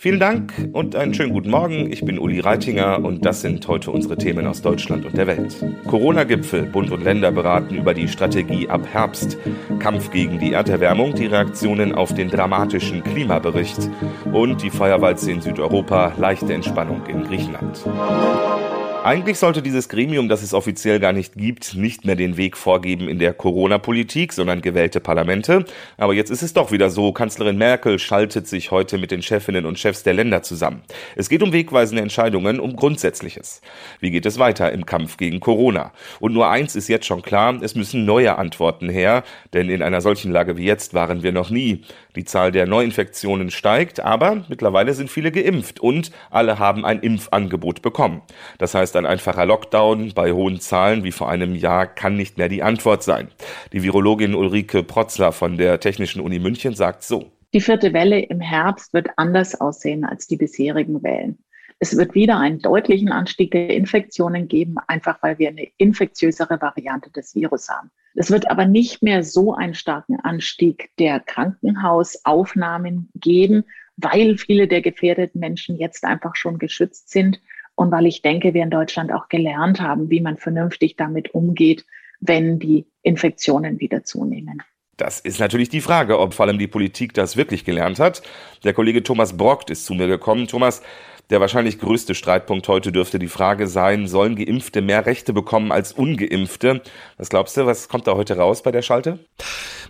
Vielen Dank und einen schönen guten Morgen. Ich bin Uli Reitinger und das sind heute unsere Themen aus Deutschland und der Welt. Corona-Gipfel. Bund und Länder beraten über die Strategie ab Herbst. Kampf gegen die Erderwärmung, die Reaktionen auf den dramatischen Klimabericht und die Feuerwalze in Südeuropa, leichte Entspannung in Griechenland. Eigentlich sollte dieses Gremium, das es offiziell gar nicht gibt, nicht mehr den Weg vorgeben in der Corona-Politik, sondern gewählte Parlamente. Aber jetzt ist es doch wieder so. Kanzlerin Merkel schaltet sich heute mit den Chefinnen und Chefs der Länder zusammen. Es geht um wegweisende Entscheidungen, um Grundsätzliches. Wie geht es weiter im Kampf gegen Corona? Und nur eins ist jetzt schon klar, es müssen neue Antworten her, denn in einer solchen Lage wie jetzt waren wir noch nie. Die Zahl der Neuinfektionen steigt, aber mittlerweile sind viele geimpft und alle haben ein Impfangebot bekommen. Das heißt, ein einfacher Lockdown bei hohen Zahlen wie vor einem Jahr kann nicht mehr die Antwort sein. Die Virologin Ulrike Protzler von der Technischen Uni München sagt so. Die vierte Welle im Herbst wird anders aussehen als die bisherigen Wellen. Es wird wieder einen deutlichen Anstieg der Infektionen geben, einfach weil wir eine infektiösere Variante des Virus haben. Es wird aber nicht mehr so einen starken Anstieg der Krankenhausaufnahmen geben, weil viele der gefährdeten Menschen jetzt einfach schon geschützt sind und weil ich denke, wir in Deutschland auch gelernt haben, wie man vernünftig damit umgeht, wenn die Infektionen wieder zunehmen. Das ist natürlich die Frage, ob vor allem die Politik das wirklich gelernt hat. Der Kollege Thomas Brockt ist zu mir gekommen. Thomas, der wahrscheinlich größte Streitpunkt heute dürfte die Frage sein, sollen Geimpfte mehr Rechte bekommen als Ungeimpfte? Was glaubst du, was kommt da heute raus bei der Schalte?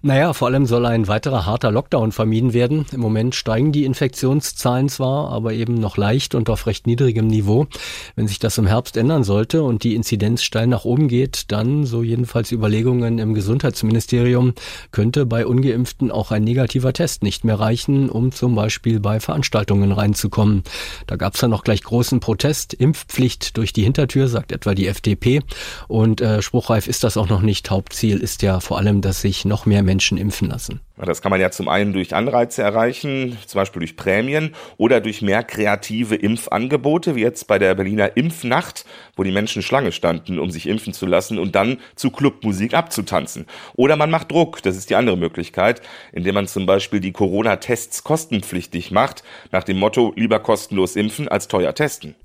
Naja, vor allem soll ein weiterer harter Lockdown vermieden werden. Im Moment steigen die Infektionszahlen zwar, aber eben noch leicht und auf recht niedrigem Niveau. Wenn sich das im Herbst ändern sollte und die Inzidenz steil nach oben geht, dann, so jedenfalls Überlegungen im Gesundheitsministerium, könnte bei Ungeimpften auch ein negativer Test nicht mehr reichen, um zum Beispiel bei Veranstaltungen reinzukommen. Da gab es dann noch gleich großen Protest. Impfpflicht durch die Hintertür, sagt etwa die FDP. Und äh, spruchreif ist das auch noch nicht. Hauptziel ist ja vor allem, dass sich noch mehr Menschen impfen lassen. Das kann man ja zum einen durch Anreize erreichen, zum Beispiel durch Prämien oder durch mehr kreative Impfangebote, wie jetzt bei der Berliner Impfnacht, wo die Menschen Schlange standen, um sich impfen zu lassen und dann zu Clubmusik abzutanzen. Oder man macht Druck, das ist die andere Möglichkeit, indem man zum Beispiel die Corona-Tests kostenpflichtig macht, nach dem Motto lieber kostenlos impfen als teuer testen.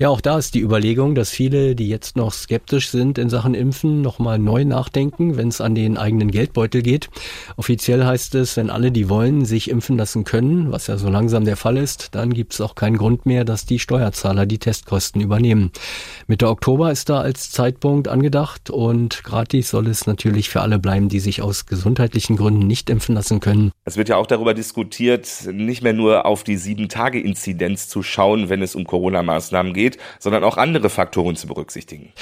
Ja, auch da ist die Überlegung, dass viele, die jetzt noch skeptisch sind in Sachen Impfen, nochmal neu nachdenken, wenn es an den eigenen Geldbeutel geht. Offiziell heißt es, wenn alle, die wollen, sich impfen lassen können, was ja so langsam der Fall ist, dann gibt es auch keinen Grund mehr, dass die Steuerzahler die Testkosten übernehmen. Mitte Oktober ist da als Zeitpunkt angedacht und gratis soll es natürlich für alle bleiben, die sich aus gesundheitlichen Gründen nicht impfen lassen können. Es wird ja auch darüber diskutiert, nicht mehr nur auf die Sieben-Tage-Inzidenz zu schauen, wenn es um Corona-Maßnahmen geht, geht, sondern auch andere Faktoren zu berücksichtigen.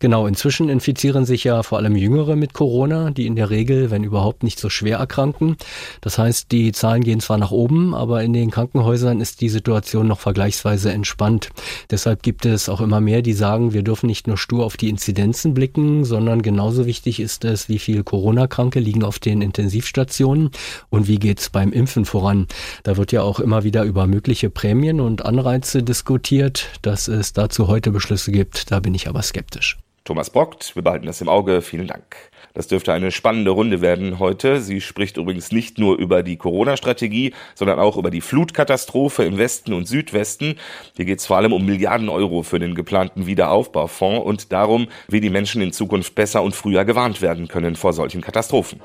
Genau, inzwischen infizieren sich ja vor allem Jüngere mit Corona, die in der Regel, wenn überhaupt, nicht so schwer erkranken. Das heißt, die Zahlen gehen zwar nach oben, aber in den Krankenhäusern ist die Situation noch vergleichsweise entspannt. Deshalb gibt es auch immer mehr, die sagen, wir dürfen nicht nur stur auf die Inzidenzen blicken, sondern genauso wichtig ist es, wie viel Corona-Kranke liegen auf den Intensivstationen und wie geht's beim Impfen voran. Da wird ja auch immer wieder über mögliche Prämien und Anreize diskutiert. Dass es dazu heute Beschlüsse gibt, da bin ich aber skeptisch. Thomas Brockt. Wir behalten das im Auge. Vielen Dank. Das dürfte eine spannende Runde werden heute. Sie spricht übrigens nicht nur über die Corona-Strategie, sondern auch über die Flutkatastrophe im Westen und Südwesten. Hier geht es vor allem um Milliarden Euro für den geplanten Wiederaufbaufonds und darum, wie die Menschen in Zukunft besser und früher gewarnt werden können vor solchen Katastrophen.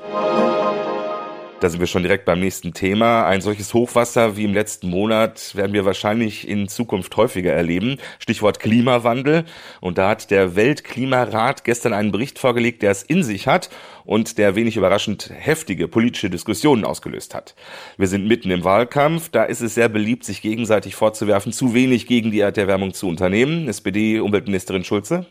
Da sind wir schon direkt beim nächsten Thema. Ein solches Hochwasser wie im letzten Monat werden wir wahrscheinlich in Zukunft häufiger erleben. Stichwort Klimawandel. Und da hat der Weltklimarat gestern einen Bericht vorgelegt, der es in sich hat und der wenig überraschend heftige politische Diskussionen ausgelöst hat. Wir sind mitten im Wahlkampf. Da ist es sehr beliebt, sich gegenseitig vorzuwerfen, zu wenig gegen die Erderwärmung zu unternehmen. SPD-Umweltministerin Schulze.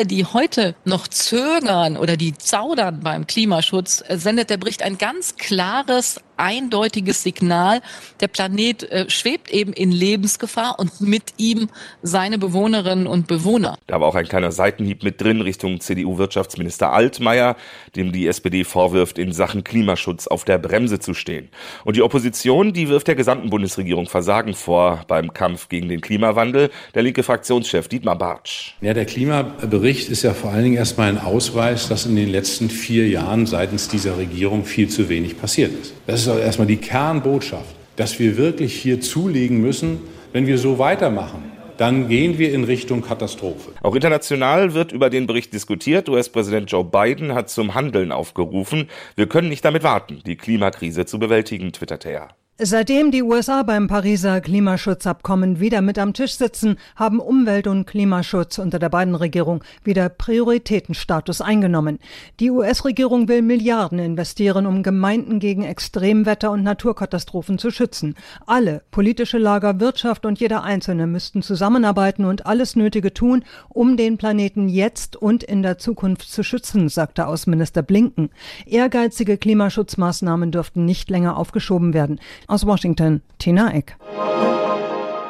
Die heute noch zögern oder die zaudern beim Klimaschutz, sendet der Bericht ein ganz klares, eindeutiges Signal. Der Planet äh, schwebt eben in Lebensgefahr und mit ihm seine Bewohnerinnen und Bewohner. Da war auch ein kleiner Seitenhieb mit drin Richtung CDU-Wirtschaftsminister Altmaier, dem die SPD vorwirft, in Sachen Klimaschutz auf der Bremse zu stehen. Und die Opposition, die wirft der gesamten Bundesregierung Versagen vor beim Kampf gegen den Klimawandel. Der linke Fraktionschef Dietmar Bartsch. Ja, der Klimabericht ist ja vor allen Dingen erstmal ein Ausweis, dass in den letzten vier Jahren seitens dieser Regierung viel zu wenig passiert ist. Das ist also erstmal die Kernbotschaft. dass wir wirklich hier zulegen müssen, wenn wir so weitermachen dann gehen wir in Richtung Katastrophe. Auch international wird über den Bericht diskutiert. US-Präsident Joe Biden hat zum Handeln aufgerufen. Wir können nicht damit warten, die Klimakrise zu bewältigen, twitterte er. Seitdem die USA beim Pariser Klimaschutzabkommen wieder mit am Tisch sitzen, haben Umwelt- und Klimaschutz unter der beiden Regierung wieder Prioritätenstatus eingenommen. Die US-Regierung will Milliarden investieren, um Gemeinden gegen Extremwetter und Naturkatastrophen zu schützen. Alle, politische Lager, Wirtschaft und jeder Einzelne müssten zusammenarbeiten und alles Nötige tun, um den Planeten jetzt und in der Zukunft zu schützen, sagte Außenminister Blinken. Ehrgeizige Klimaschutzmaßnahmen dürften nicht länger aufgeschoben werden. Aus Washington, Tina Eck.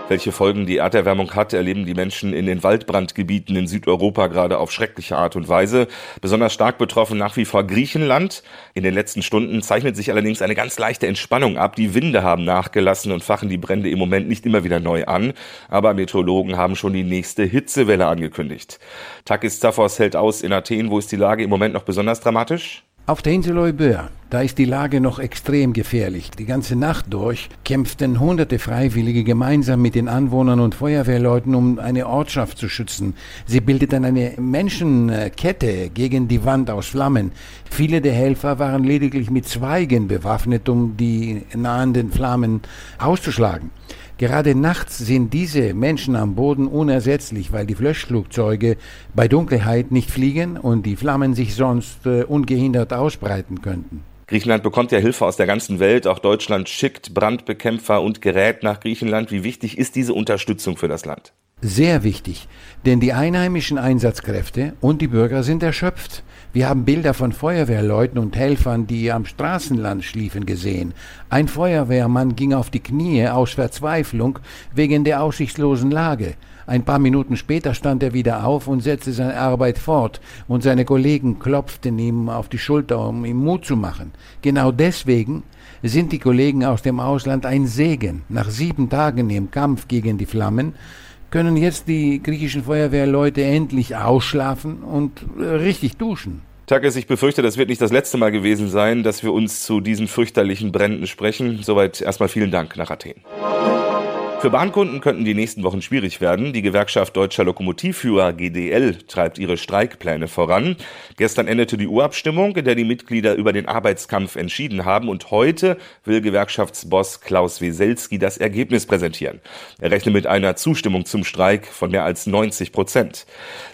Welche Folgen die Erderwärmung hat, erleben die Menschen in den Waldbrandgebieten in Südeuropa gerade auf schreckliche Art und Weise. Besonders stark betroffen nach wie vor Griechenland. In den letzten Stunden zeichnet sich allerdings eine ganz leichte Entspannung ab. Die Winde haben nachgelassen und fachen die Brände im Moment nicht immer wieder neu an. Aber Meteorologen haben schon die nächste Hitzewelle angekündigt. Takis Zaphos hält aus in Athen. Wo ist die Lage im Moment noch besonders dramatisch? Auf der Insel Euböa, da ist die Lage noch extrem gefährlich. Die ganze Nacht durch kämpften hunderte Freiwillige gemeinsam mit den Anwohnern und Feuerwehrleuten, um eine Ortschaft zu schützen. Sie bildeten eine Menschenkette gegen die Wand aus Flammen. Viele der Helfer waren lediglich mit Zweigen bewaffnet, um die nahenden Flammen auszuschlagen. Gerade nachts sind diese Menschen am Boden unersetzlich, weil die Löschflugzeuge bei Dunkelheit nicht fliegen und die Flammen sich sonst äh, ungehindert ausbreiten könnten. Griechenland bekommt ja Hilfe aus der ganzen Welt. Auch Deutschland schickt Brandbekämpfer und Gerät nach Griechenland. Wie wichtig ist diese Unterstützung für das Land? Sehr wichtig, denn die einheimischen Einsatzkräfte und die Bürger sind erschöpft. Wir haben Bilder von Feuerwehrleuten und Helfern, die am Straßenland schliefen, gesehen. Ein Feuerwehrmann ging auf die Knie aus Verzweiflung wegen der aussichtslosen Lage. Ein paar Minuten später stand er wieder auf und setzte seine Arbeit fort, und seine Kollegen klopften ihm auf die Schulter, um ihm Mut zu machen. Genau deswegen sind die Kollegen aus dem Ausland ein Segen. Nach sieben Tagen im Kampf gegen die Flammen können jetzt die griechischen Feuerwehrleute endlich ausschlafen und richtig duschen. Takis, ich befürchte, das wird nicht das letzte Mal gewesen sein, dass wir uns zu diesen fürchterlichen Bränden sprechen. Soweit erstmal vielen Dank nach Athen. Für Bahnkunden könnten die nächsten Wochen schwierig werden. Die Gewerkschaft Deutscher Lokomotivführer GDL treibt ihre Streikpläne voran. Gestern endete die Urabstimmung, in der die Mitglieder über den Arbeitskampf entschieden haben. Und heute will Gewerkschaftsboss Klaus Weselski das Ergebnis präsentieren. Er rechnet mit einer Zustimmung zum Streik von mehr als 90 Prozent.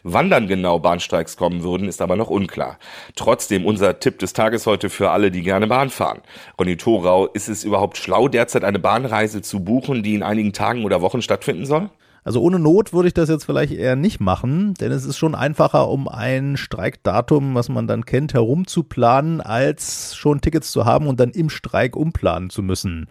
Wann dann genau Bahnstreiks kommen würden, ist aber noch unklar. Trotzdem unser Tipp des Tages heute für alle, die gerne Bahn fahren. Ronny Thorau, ist es überhaupt schlau, derzeit eine Bahnreise zu buchen, die in einigen Tagen oder Wochen stattfinden soll? Also ohne Not würde ich das jetzt vielleicht eher nicht machen, denn es ist schon einfacher, um ein Streikdatum, was man dann kennt, herumzuplanen, als schon Tickets zu haben und dann im Streik umplanen zu müssen.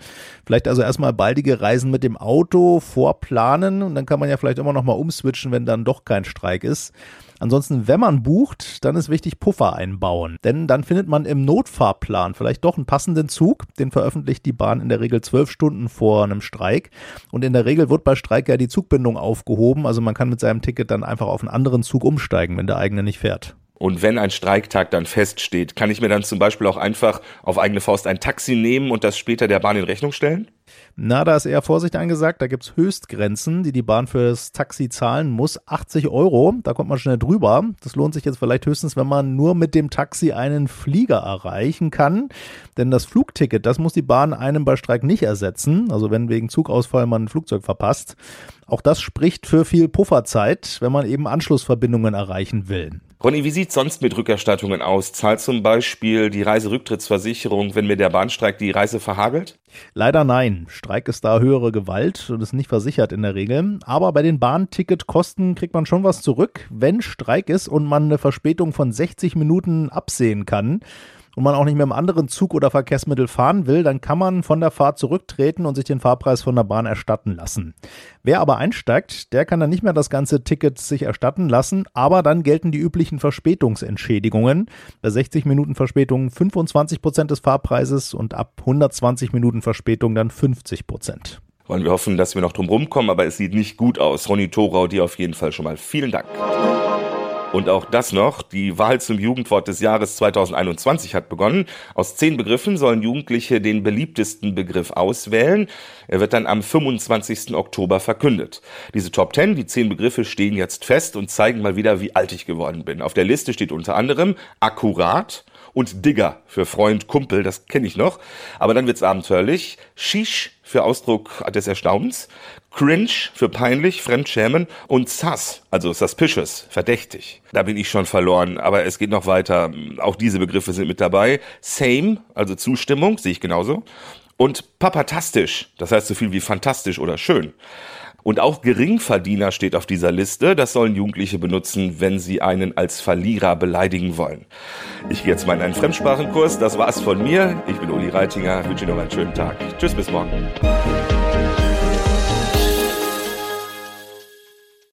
Vielleicht also erstmal baldige Reisen mit dem Auto vorplanen und dann kann man ja vielleicht immer noch mal umswitchen, wenn dann doch kein Streik ist. Ansonsten, wenn man bucht, dann ist wichtig Puffer einbauen. Denn dann findet man im Notfahrplan vielleicht doch einen passenden Zug. Den veröffentlicht die Bahn in der Regel zwölf Stunden vor einem Streik. Und in der Regel wird bei Streik ja die Zugbindung aufgehoben. Also man kann mit seinem Ticket dann einfach auf einen anderen Zug umsteigen, wenn der eigene nicht fährt. Und wenn ein Streiktag dann feststeht, kann ich mir dann zum Beispiel auch einfach auf eigene Faust ein Taxi nehmen und das später der Bahn in Rechnung stellen? Na, da ist eher Vorsicht angesagt. Da gibt's Höchstgrenzen, die die Bahn fürs Taxi zahlen muss. 80 Euro, da kommt man schnell drüber. Das lohnt sich jetzt vielleicht höchstens, wenn man nur mit dem Taxi einen Flieger erreichen kann. Denn das Flugticket, das muss die Bahn einem bei Streik nicht ersetzen. Also wenn wegen Zugausfall man ein Flugzeug verpasst. Auch das spricht für viel Pufferzeit, wenn man eben Anschlussverbindungen erreichen will. Ronny, wie sieht's sonst mit Rückerstattungen aus? Zahlt zum Beispiel die Reiserücktrittsversicherung, wenn mir der Bahnstreik die Reise verhagelt? Leider nein. Streik ist da höhere Gewalt und ist nicht versichert in der Regel. Aber bei den Bahnticketkosten kriegt man schon was zurück, wenn Streik ist und man eine Verspätung von 60 Minuten absehen kann und man auch nicht mehr im anderen Zug oder Verkehrsmittel fahren will, dann kann man von der Fahrt zurücktreten und sich den Fahrpreis von der Bahn erstatten lassen. Wer aber einsteigt, der kann dann nicht mehr das ganze Ticket sich erstatten lassen, aber dann gelten die üblichen Verspätungsentschädigungen. Bei 60 Minuten Verspätung 25 Prozent des Fahrpreises und ab 120 Minuten Verspätung dann 50 Prozent. Wollen wir hoffen, dass wir noch drum rumkommen, aber es sieht nicht gut aus. Ronny Thorau, dir auf jeden Fall schon mal vielen Dank. Und auch das noch, die Wahl zum Jugendwort des Jahres 2021 hat begonnen. Aus zehn Begriffen sollen Jugendliche den beliebtesten Begriff auswählen. Er wird dann am 25. Oktober verkündet. Diese Top 10, die zehn Begriffe stehen jetzt fest und zeigen mal wieder, wie alt ich geworden bin. Auf der Liste steht unter anderem akkurat, und Digger für Freund, Kumpel, das kenne ich noch. Aber dann wird's abenteuerlich. Shish für Ausdruck des Erstaunens. Cringe für peinlich, fremdschämen und sus, also suspicious, verdächtig. Da bin ich schon verloren, aber es geht noch weiter. Auch diese Begriffe sind mit dabei. Same, also Zustimmung, sehe ich genauso. Und papatastisch, das heißt so viel wie fantastisch oder schön. Und auch Geringverdiener steht auf dieser Liste. Das sollen Jugendliche benutzen, wenn sie einen als Verlierer beleidigen wollen. Ich gehe jetzt mal in einen Fremdsprachenkurs. Das war's von mir. Ich bin Uli Reitinger. Ich wünsche Ihnen noch einen schönen Tag. Tschüss, bis morgen.